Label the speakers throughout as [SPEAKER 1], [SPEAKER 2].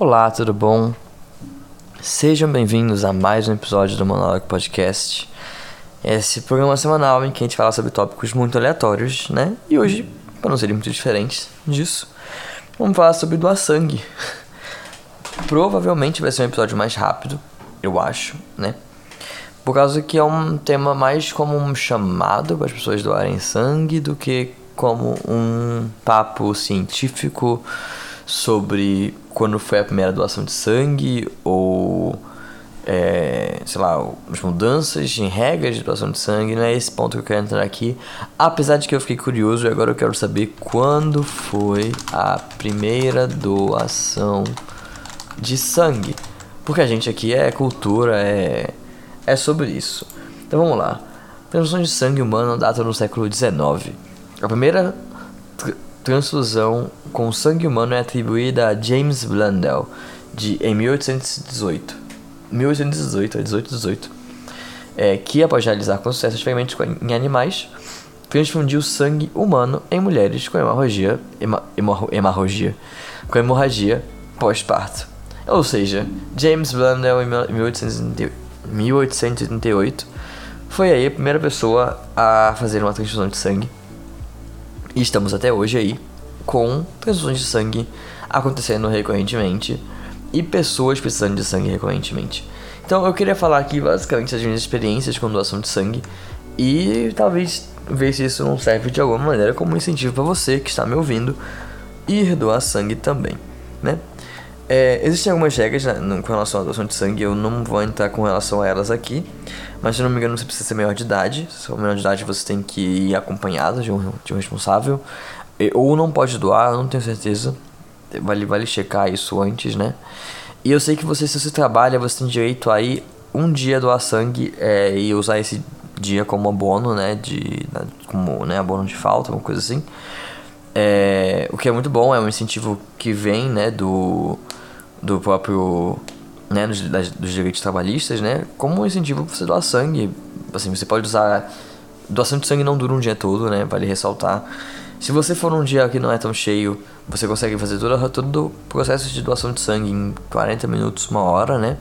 [SPEAKER 1] Olá, tudo bom? Sejam bem-vindos a mais um episódio do Monólogo Podcast. Esse programa semanal em que a gente fala sobre tópicos muito aleatórios, né? E hoje, para não serem muito diferentes disso, vamos falar sobre doar sangue. Provavelmente vai ser um episódio mais rápido, eu acho, né? Por causa que é um tema mais como um chamado para as pessoas doarem sangue do que como um papo científico sobre quando foi a primeira doação de sangue ou é, sei lá, as mudanças em regras de doação de sangue, não é esse ponto que eu quero entrar aqui. Apesar de que eu fiquei curioso e agora eu quero saber quando foi a primeira doação de sangue. Porque a gente aqui é cultura, é, é sobre isso. Então vamos lá. Transfusão de sangue humano data no século XIX. A primeira transfusão com sangue humano é atribuída a James Blundell de, em 1818. 1818 a 1818. É, que, após realizar com sucesso experimentos em animais, transfundiu sangue humano em mulheres com hemorragia, hema, hemorragia, com hemorragia pós-parto. Ou seja, James Blundell em 1888 foi aí a primeira pessoa a fazer uma transfusão de sangue e estamos até hoje aí com transfusões de sangue acontecendo recorrentemente e pessoas precisando de sangue recorrentemente. Então eu queria falar aqui basicamente das minhas experiências com doação de sangue e talvez ver se isso não serve de alguma maneira como incentivo para você que está me ouvindo ir doar sangue também, né? É, existem algumas regras né, com relação à doação de sangue, eu não vou entrar com relação a elas aqui, mas se não me engano você precisa ser maior de idade, se for maior de idade você tem que ir acompanhado de um, de um responsável, ou não pode doar, não tenho certeza, vale, vale checar isso antes, né? E eu sei que você, se você trabalha, você tem direito a ir um dia doar sangue é, e usar esse dia como abono, né? De, como né, abono de falta, uma coisa assim. É, o que é muito bom, é um incentivo que vem, né, do do próprio né, dos, das, dos direitos trabalhistas, né, como um incentivo para você doar sangue. Assim, você pode usar. Doação de sangue não dura um dia todo, né? Vale ressaltar. Se você for um dia que não é tão cheio, você consegue fazer todo, todo o processo de doação de sangue em 40 minutos, uma hora, né?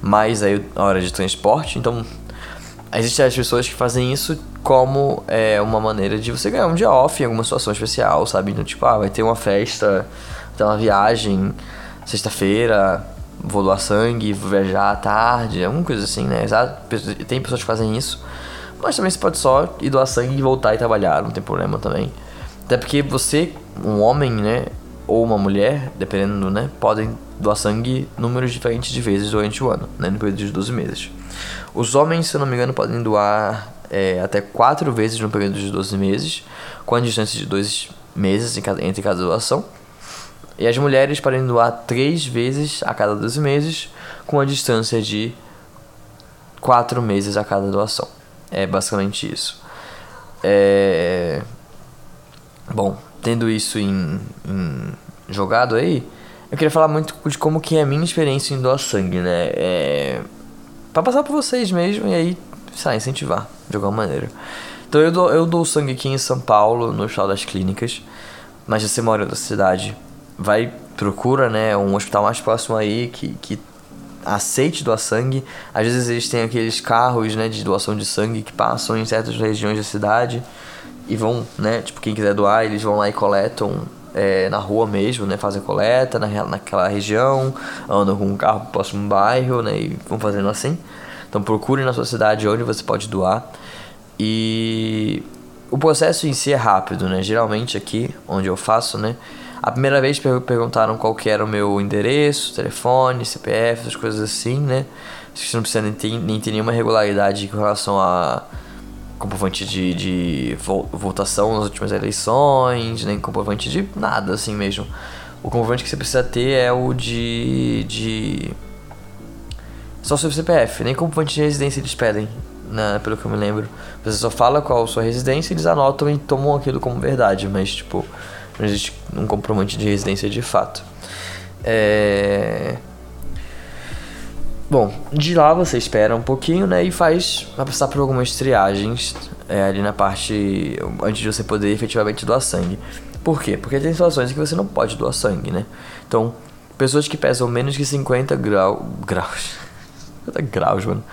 [SPEAKER 1] Mais aí a hora de transporte. Então, existem as pessoas que fazem isso como é, uma maneira de você ganhar um dia off em alguma situação especial, sabe? Então, tipo, ah, vai ter uma festa, tem uma viagem sexta-feira, vou doar sangue, vou viajar à tarde, alguma coisa assim, né? Tem pessoas que fazem isso. Mas também você pode só ir doar sangue e voltar e trabalhar, não tem problema também. Até porque você, um homem, né? Ou uma mulher, dependendo, né? Podem doar sangue números diferentes de vezes durante o ano, né? No período de 12 meses. Os homens, se eu não me engano, podem doar é, até 4 vezes no período de 12 meses, com a distância de 2 meses entre cada doação. E as mulheres podem doar três vezes a cada 12 meses, com a distância de quatro meses a cada doação. É basicamente isso. É... Bom, tendo isso em, em, jogado aí, eu queria falar muito de como que é a minha experiência em doar sangue, né? É... Pra passar por vocês mesmo e aí, sei incentivar de alguma maneira. Então eu dou, eu dou sangue aqui em São Paulo, no Hospital das Clínicas. Mas se você mora em outra cidade, vai procura né um hospital mais próximo aí que, que aceite doar sangue. Às vezes eles têm aqueles carros né de doação de sangue que passam em certas regiões da cidade e vão né tipo quem quiser doar eles vão lá e coletam é, na rua mesmo né fazem coleta na, naquela região andam com um carro pro próximo bairro né e vão fazendo assim. Então procure na sua cidade onde você pode doar. E o processo em si é rápido né geralmente aqui onde eu faço né a primeira vez perguntaram qual que era o meu endereço, telefone, CPF, essas coisas assim, né? Você não precisa nem ter, nem ter nenhuma regularidade com relação a comprovante de, de votação nas últimas eleições, nem comprovante de nada assim mesmo. O comprovante que você precisa ter é o de. de. Só seu CPF, nem comprovante de residência eles pedem, né, pelo que eu me lembro. Você só fala qual a sua residência, eles anotam e tomam aquilo como verdade, mas tipo não existe um comprovante de residência de fato. É... Bom, de lá você espera um pouquinho, né? E faz. Vai passar por algumas triagens é, ali na parte. antes de você poder efetivamente doar sangue. Por quê? Porque tem situações que você não pode doar sangue, né? Então, pessoas que pesam menos que 50 grau, graus. 50 graus, mano.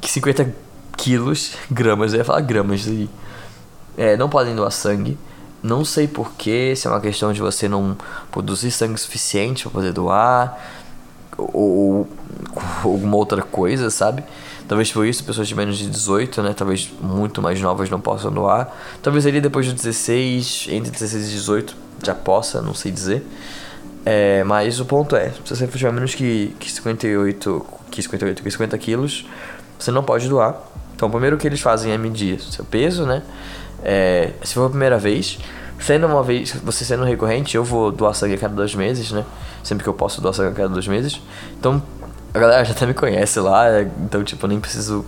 [SPEAKER 1] Que 50 quilos, gramas, eu ia falar gramas aí. É, não podem doar sangue. Não sei porquê, se é uma questão de você não produzir sangue suficiente para poder doar. Ou, ou, alguma outra coisa, sabe? Talvez por isso pessoas de menos de 18, né? Talvez muito mais novas não possam doar. Talvez ali depois de 16, entre 16 e 18 já possa, não sei dizer. É, mas o ponto é, se você tiver menos que, que 58, que 58, que 50 quilos, você não pode doar. Então, o primeiro que eles fazem é medir seu peso, né? É, se for a primeira vez, sendo uma vez, você sendo recorrente, eu vou doar sangue a cada dois meses, né? Sempre que eu posso doar sangue a cada dois meses. Então, a galera já até me conhece lá, então, tipo, eu nem preciso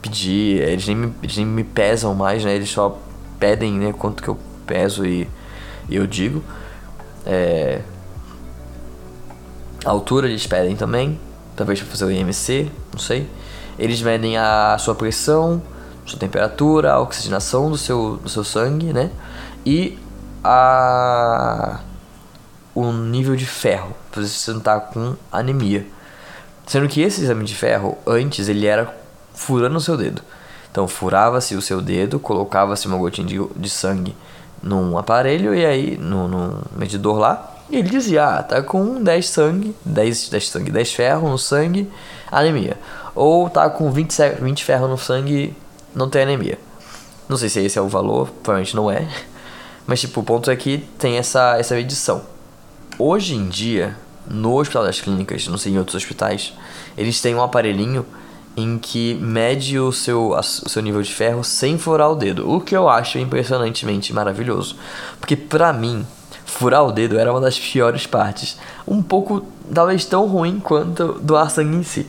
[SPEAKER 1] pedir, eles nem me, eles nem me pesam mais, né? Eles só pedem, né, quanto que eu peso e, e eu digo. É, a altura eles pedem também, talvez para fazer o IMC, não sei. Eles medem a sua pressão, sua temperatura, a oxigenação do seu, do seu sangue, né? E a o nível de ferro, para você não tá com anemia. Sendo que esse exame de ferro, antes, ele era furando o seu dedo. Então, furava-se o seu dedo, colocava-se uma gotinha de, de sangue num aparelho e aí, no, no medidor lá, e ele dizia, ah, tá com 10 sangue, 10, 10 sangue, 10 ferro no sangue, anemia. Ou tá com 20, 20 ferro no sangue, não tem anemia. Não sei se esse é o valor, provavelmente não é. Mas tipo, o ponto é que tem essa, essa medição. Hoje em dia, no Hospital das Clínicas, não sei em outros hospitais, eles têm um aparelhinho em que mede o seu, o seu nível de ferro sem furar o dedo. O que eu acho impressionantemente maravilhoso. Porque pra mim, furar o dedo era uma das piores partes. Um pouco, talvez tão ruim quanto doar sangue em si.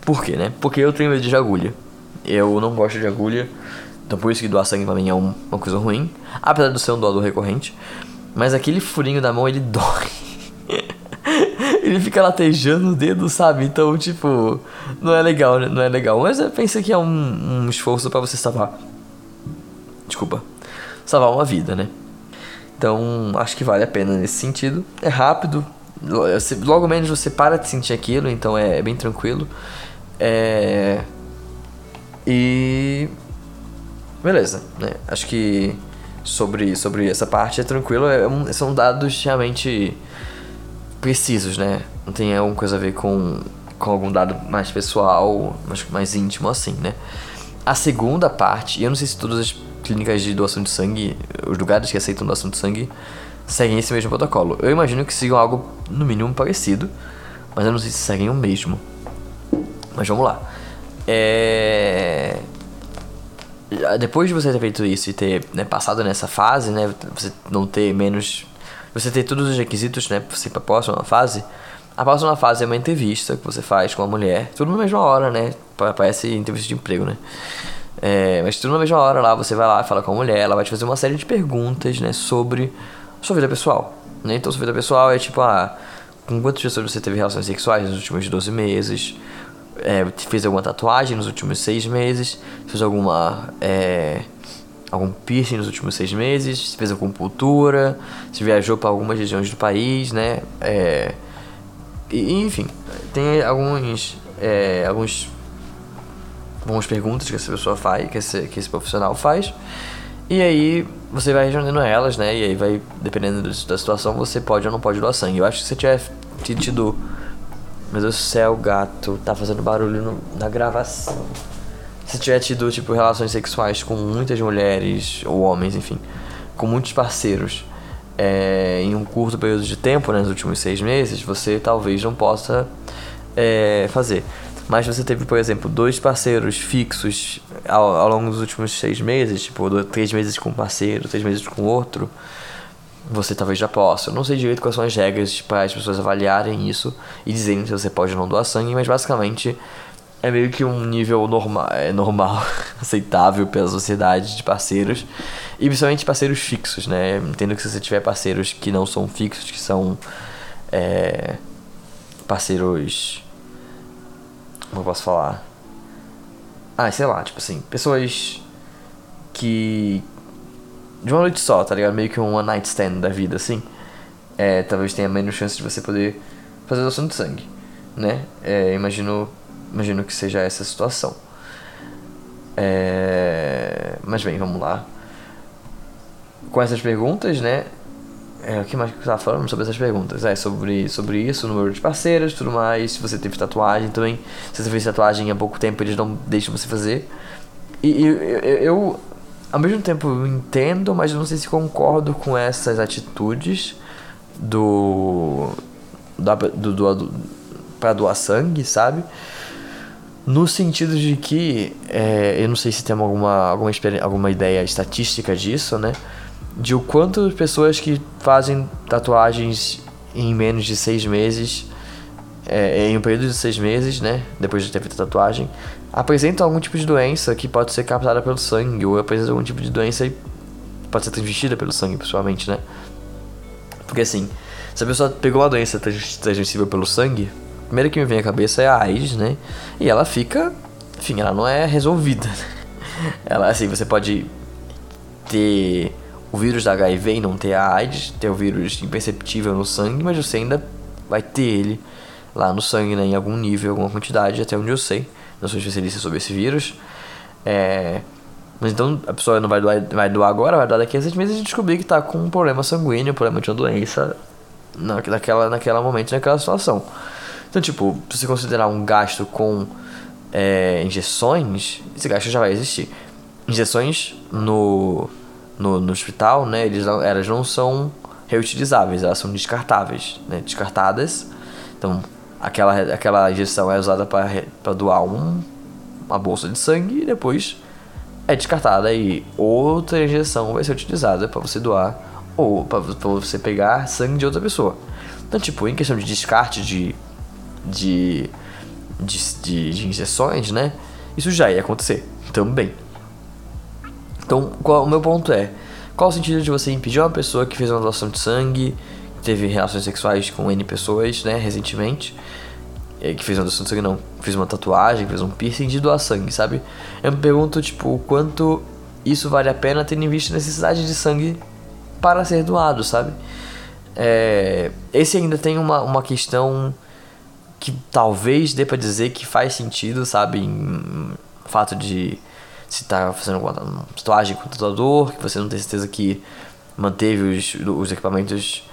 [SPEAKER 1] Por quê, né? Porque eu tenho medo de agulha. Eu não gosto de agulha. Então por isso que doar sangue pra mim é um, uma coisa ruim. Apesar de ser um doador recorrente. Mas aquele furinho da mão, ele dói. ele fica latejando o dedo, sabe? Então, tipo, não é legal, né? Não é legal. Mas eu penso que é um, um esforço para você salvar. Desculpa. Salvar uma vida, né? Então, acho que vale a pena nesse sentido. É rápido, logo menos você para de sentir aquilo, então é bem tranquilo. É... E. Beleza, né? Acho que sobre, sobre essa parte é tranquilo. É, são dados realmente precisos, né? Não tem alguma coisa a ver com, com algum dado mais pessoal, mais, mais íntimo assim, né? A segunda parte, e eu não sei se todas as clínicas de doação de sangue, os lugares que aceitam doação de sangue, seguem esse mesmo protocolo. Eu imagino que sigam algo no mínimo parecido, mas eu não sei se seguem o mesmo. Mas vamos lá. É... Depois de você ter feito isso e ter né, passado nessa fase, né, você não ter menos, você ter todos os requisitos, né, para você ir para a próxima fase. A próxima fase é uma entrevista que você faz com a mulher, tudo na mesma hora, né? Parece entrevista de emprego, né? É, mas tudo na mesma hora lá, você vai lá, fala com a mulher, ela vai te fazer uma série de perguntas, né, sobre sua vida pessoal. Né? Então, sua vida pessoal é tipo, ah, com quantas pessoas você teve relações sexuais nos últimos 12 meses? É, fez alguma tatuagem nos últimos 6 meses? Fez alguma. É, algum piercing nos últimos 6 meses? Se fez acupuntura? Se viajou para algumas regiões do país, né? É, e, enfim, tem alguns. É, alguns algumas perguntas que essa pessoa faz, que esse, que esse profissional faz. E aí você vai respondendo elas, né? E aí vai, dependendo da situação, você pode ou não pode doar sangue. Eu acho que se você tiver tido. Meu Deus do céu, gato, tá fazendo barulho no, na gravação. Se tiver tido, tipo, relações sexuais com muitas mulheres, ou homens, enfim, com muitos parceiros, é, em um curto período de tempo, né, nos últimos seis meses, você talvez não possa é, fazer mas você teve, por exemplo, dois parceiros fixos ao, ao longo dos últimos seis meses, tipo, dois, três meses com um parceiro, três meses com outro, você talvez já possa. Eu não sei direito quais são as regras para as pessoas avaliarem isso e dizerem se você pode ou não doar sangue, mas basicamente é meio que um nível normal, é normal, aceitável pela sociedade de parceiros e principalmente parceiros fixos, né? Entendo que se você tiver parceiros que não são fixos, que são é, parceiros como eu posso falar? Ah, sei lá, tipo assim, pessoas que. De uma noite só, tá ligado? Meio que um one night stand da vida, assim. É, talvez tenha menos chance de você poder fazer doação de sangue, né? É, imagino, imagino que seja essa a situação. É, mas bem, vamos lá. Com essas perguntas, né? É, o que mais que você tava falando sobre essas perguntas? É, sobre, sobre isso, número de parceiras tudo mais. Se você teve tatuagem também. Se você fez tatuagem há pouco tempo, eles não deixam você fazer. E, eu, ao mesmo tempo, entendo, mas eu não sei se concordo com essas atitudes do. Da, do, do, do para doar sangue, sabe? No sentido de que, é, eu não sei se tem alguma, alguma, alguma ideia estatística disso, né? de o quanto pessoas que fazem tatuagens em menos de seis meses, é, em um período de seis meses, né, depois de ter feito a tatuagem, apresentam algum tipo de doença que pode ser captada pelo sangue, ou apresentam algum tipo de doença que pode ser transmitida pelo sangue, pessoalmente, né? Porque assim, se a pessoa pegou uma doença transmissível pelo sangue, a primeira que me vem à cabeça é a AIDS, né? E ela fica, enfim, ela não é resolvida. Ela, assim, você pode ter o vírus da HIV e não ter a AIDS, ter o vírus imperceptível no sangue, mas você ainda vai ter ele lá no sangue, né, em algum nível, alguma quantidade, até onde eu sei. Não sou especialista sobre esse vírus. É, mas então a pessoa não vai doar, vai doar agora, vai doar daqui a seis meses e descobrir que está com um problema sanguíneo, um problema de uma doença naquela, naquela momento, naquela situação. Então, tipo, se você considerar um gasto com é, injeções, esse gasto já vai existir. Injeções no no, no hospital, né, eles não, elas não são reutilizáveis, elas são descartáveis, né, descartadas. Então, aquela, aquela injeção é usada para doar um, uma bolsa de sangue e depois é descartada e outra injeção vai ser utilizada para você doar ou para você pegar sangue de outra pessoa. Então, tipo, em questão de descarte de, de, de, de, de injeções, né, isso já ia acontecer também. Então, qual, o meu ponto é: qual o sentido de você impedir uma pessoa que fez uma doação de sangue, que teve relações sexuais com N pessoas, né, recentemente, que fez uma doação de sangue, não, fez uma tatuagem, fez um piercing de doar sangue, sabe? Eu me pergunto, tipo, o quanto isso vale a pena tendo em vista a necessidade de sangue para ser doado, sabe? É, esse ainda tem uma, uma questão que talvez dê pra dizer que faz sentido, sabe? Em, fato de se tá fazendo uma tatuagem com o tatuador, que você não tem certeza que manteve os, os equipamentos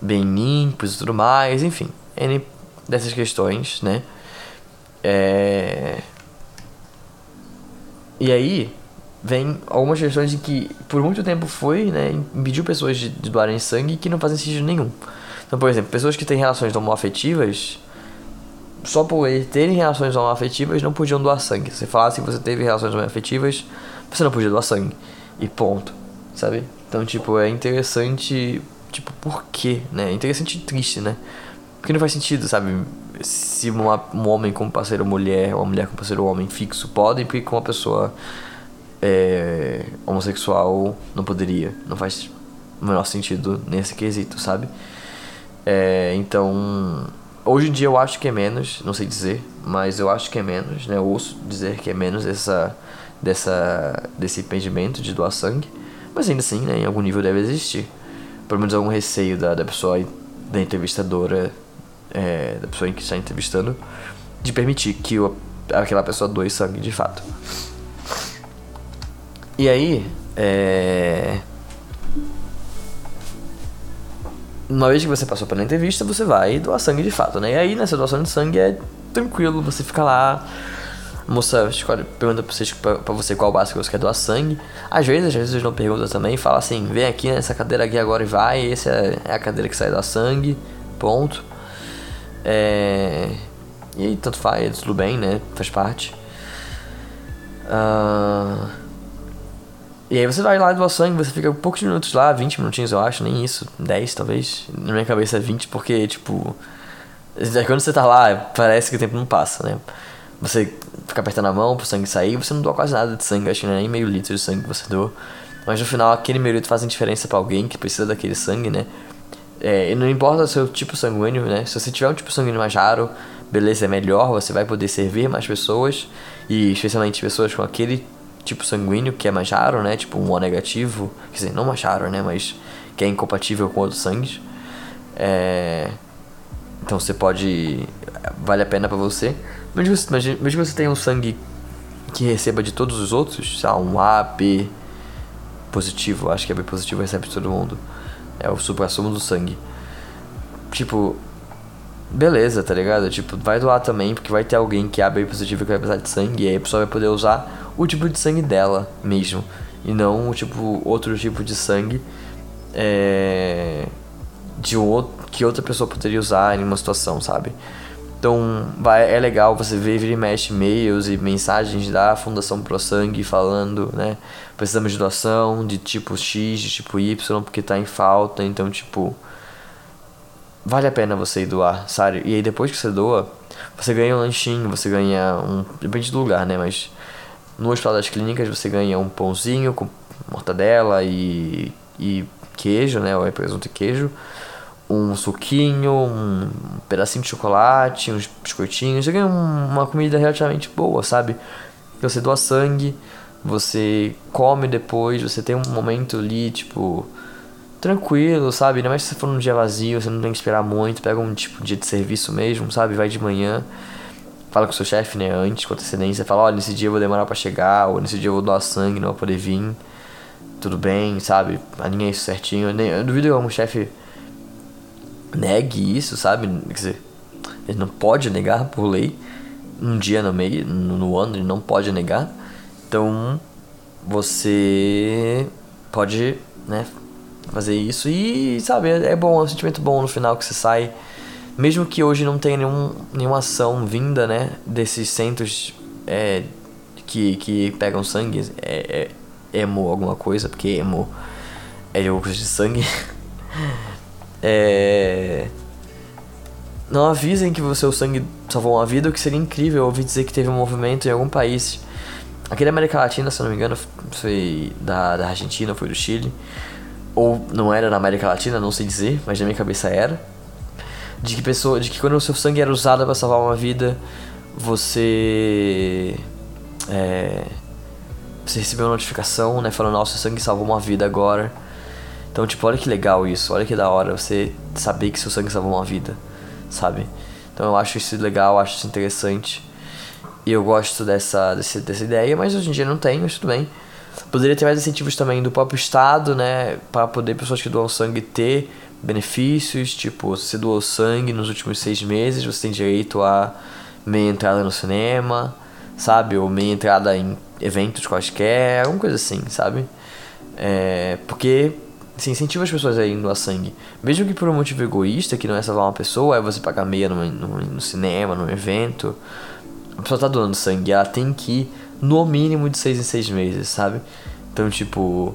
[SPEAKER 1] bem limpos e tudo mais, enfim, N dessas questões, né? É... E aí vem algumas questões de que por muito tempo foi, né, impediu pessoas de, doarem sangue que não fazem sentido nenhum. Então, por exemplo, pessoas que têm relações homoafetivas só por terem relações homoafetivas não podiam doar sangue. Se você falasse que você teve relações homoafetivas, você não podia doar sangue. E ponto. Sabe? Então, tipo, é interessante. Tipo, por quê, né? É interessante e triste, né? Porque não faz sentido, sabe? Se uma, um homem com parceiro mulher, uma mulher com parceiro homem fixo podem, porque com uma pessoa é, homossexual não poderia. Não faz o menor sentido nesse quesito, sabe? É, então Hoje em dia eu acho que é menos, não sei dizer, mas eu acho que é menos, né? Eu ouço dizer que é menos essa, dessa, desse impedimento de doar sangue, mas ainda assim, né, em algum nível deve existir. Pelo menos algum receio da, da pessoa, da entrevistadora, é, da pessoa que está entrevistando, de permitir que o, aquela pessoa doe sangue de fato. E aí, é uma vez que você passou pela entrevista, você vai doar sangue de fato, né? E aí nessa doação de sangue é tranquilo, você fica lá. A moça escolhe, pergunta pra você, pra, você qual básico você quer doar sangue. Às vezes, às vezes não pergunta também, fala assim, vem aqui nessa cadeira aqui agora e vai, essa é, é a cadeira que sai doar sangue, ponto. É... E aí, tanto faz, tudo bem, né? Faz parte. Uh... E aí você vai lá doar sangue, você fica poucos minutos lá, 20 minutinhos eu acho, nem isso, 10 talvez. Na minha cabeça é 20 porque, tipo. Quando você tá lá, parece que o tempo não passa, né? Você fica apertando a mão pro sangue sair, você não doa quase nada de sangue, acho que é nem meio litro de sangue que você doa. Mas no final, aquele meio litro faz diferença para alguém que precisa daquele sangue, né? É, não importa o seu tipo sanguíneo, né? Se você tiver um tipo sanguíneo mais raro, beleza, é melhor, você vai poder servir mais pessoas, e especialmente pessoas com aquele tipo sanguíneo, que é mais raro, né? Tipo um O negativo, quer dizer, não mais raro, né? Mas que é incompatível com outros sangues. É... Então você pode. Vale a pena para você. Mesmo que você, mesmo que você tenha um sangue que receba de todos os outros, sei lá, um A, B positivo, acho que é B positivo recebe de todo mundo. É o supra-sumo do sangue. Tipo, beleza, tá ligado? Tipo, vai doar também, porque vai ter alguém que é AB positivo que vai precisar de sangue, e aí a pessoa vai poder usar o tipo de sangue dela mesmo. E não tipo, outro tipo de sangue é, de outro, que outra pessoa poderia usar em uma situação, sabe? Então vai, é legal você ver vira e mexe e-mails e mensagens da Fundação Pro Sangue falando, né? Precisamos de doação de tipo X, de tipo Y, porque tá em falta. Então, tipo, vale a pena você ir doar, sabe? E aí depois que você doa, você ganha um lanchinho, você ganha um. Depende do lugar, né? Mas no Hospital das Clínicas você ganha um pãozinho com mortadela e, e queijo, né? Ou é presunto e queijo um suquinho, um pedacinho de chocolate, uns biscoitinhos. Você ganha uma comida relativamente boa, sabe? Você doa sangue, você come depois, você tem um momento ali, tipo, tranquilo, sabe? Ainda mais se você for num dia vazio, você não tem que esperar muito, pega um tipo dia de serviço mesmo, sabe? Vai de manhã, fala com o seu chefe, né, antes, com antecedência, fala, olha, nesse dia eu vou demorar para chegar, ou nesse dia eu vou doar sangue, não vou poder vir. Tudo bem, sabe? Alinha isso certinho. Eu duvido que algum chefe negue isso, sabe? Quer dizer, ele não pode negar por lei. Um dia no meio, no, no ano, ele não pode negar. Então, você pode, né, fazer isso e, sabe, é, bom, é um sentimento bom no final que você sai. Mesmo que hoje não tenha nenhum, nenhuma ação vinda, né, desses centros é, que, que pegam sangue, é, é emo alguma coisa, porque emo é de de sangue. É... Não avisem que o seu sangue salvou uma vida, o que seria incrível ouvir dizer que teve um movimento em algum país. Aqui da América Latina, se não me engano, foi da, da Argentina, foi do Chile. Ou não era na América Latina, não sei dizer, mas na minha cabeça era. De que, pessoa, de que quando o seu sangue era usado para salvar uma vida, você. É, você recebeu uma notificação, né? Falando, nossa, seu sangue salvou uma vida agora. Então, tipo, olha que legal isso, olha que da hora você saber que seu sangue salvou uma vida, sabe? Então eu acho isso legal, acho isso interessante. E eu gosto dessa, dessa, dessa ideia, mas hoje em dia não tem, mas tudo bem. Poderia ter mais incentivos também do próprio Estado, né? Para poder pessoas que doam sangue ter benefícios, tipo, se você doou sangue nos últimos seis meses, você tem direito a meia entrada no cinema, sabe? Ou meia entrada em eventos quaisquer, alguma coisa assim, sabe? É, porque se incentiva as pessoas a irem doar sangue. Mesmo que por um motivo egoísta, que não é salvar uma pessoa, é você pagar meia no, no, no cinema, num evento. A pessoa tá doando sangue, ela tem que ir no mínimo de seis em seis meses, sabe? Então, tipo.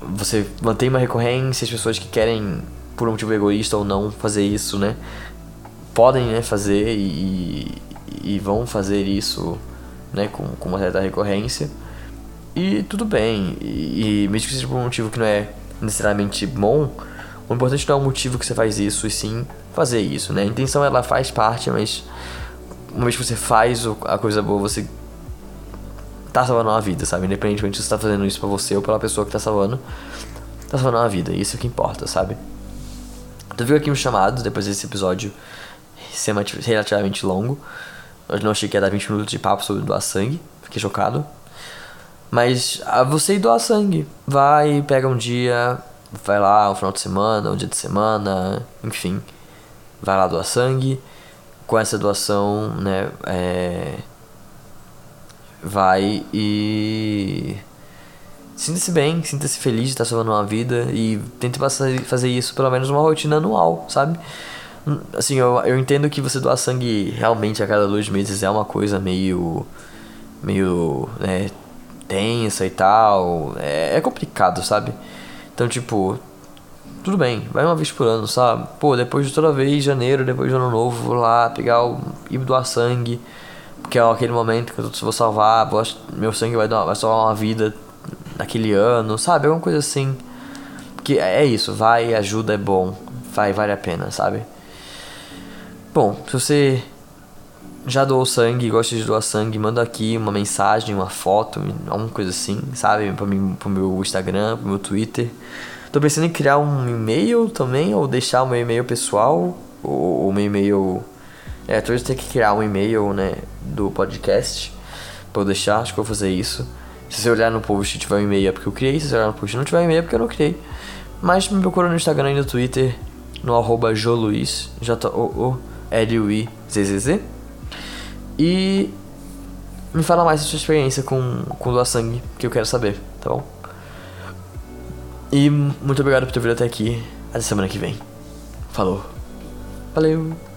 [SPEAKER 1] Você mantém uma recorrência, as pessoas que querem, por um motivo egoísta ou não, fazer isso, né? Podem né, fazer e, e vão fazer isso né, com, com uma certa recorrência. E tudo bem. E, e mesmo que seja por um motivo que não é necessariamente bom, o importante não é o motivo que você faz isso, e sim fazer isso, né? A intenção ela faz parte, mas uma vez que você faz a coisa boa, você tá salvando uma vida, sabe? Independentemente se você tá fazendo isso pra você ou pela pessoa que tá salvando, tá salvando uma vida. Isso é o que importa, sabe? Tu viu aqui um chamado depois desse episódio relativamente longo. Eu não achei que ia dar 20 minutos de papo sobre doar sangue. Fiquei chocado. Mas a você ir doar sangue. Vai, pega um dia, vai lá, um final de semana, um dia de semana, enfim. Vai lá doar sangue. Com essa doação, né, é, vai e sinta-se bem, sinta-se feliz de estar salvando uma vida e tente fazer isso pelo menos uma rotina anual, sabe? Assim, eu, eu entendo que você doar sangue realmente a cada dois meses é uma coisa meio. meio. né, tensa e tal. É, é complicado, sabe? Então, tipo, tudo bem, vai uma vez por ano, sabe? Pô, depois de toda vez, janeiro, depois do ano novo, vou lá pegar o. ir doar sangue. Porque é aquele momento que eu vou salvar, vou, meu sangue vai, dar, vai salvar uma vida naquele ano, sabe? Alguma coisa assim. Que é isso, vai, ajuda, é bom. Vai, vale a pena, sabe? Bom, se você já doou sangue, gosta de doar sangue, manda aqui uma mensagem, uma foto, alguma coisa assim, sabe? Pra mim, pro meu Instagram, pro meu Twitter. Tô pensando em criar um e-mail também, ou deixar o meu e-mail pessoal. o, o e-mail. É, talvez tenha que criar um e-mail, né, do podcast pra eu deixar, acho que eu vou fazer isso. Se você olhar no post tiver um e-mail é porque eu criei, se você olhar no post não tiver um e-mail é porque eu não criei. Mas me procura no Instagram e no Twitter, no arroba joluiz, J-O-O-L-U-I-Z-Z-Z. E me fala mais da sua experiência com, com doar sangue, que eu quero saber, tá bom? E muito obrigado por ter vindo até aqui. Até semana que vem. Falou. Valeu.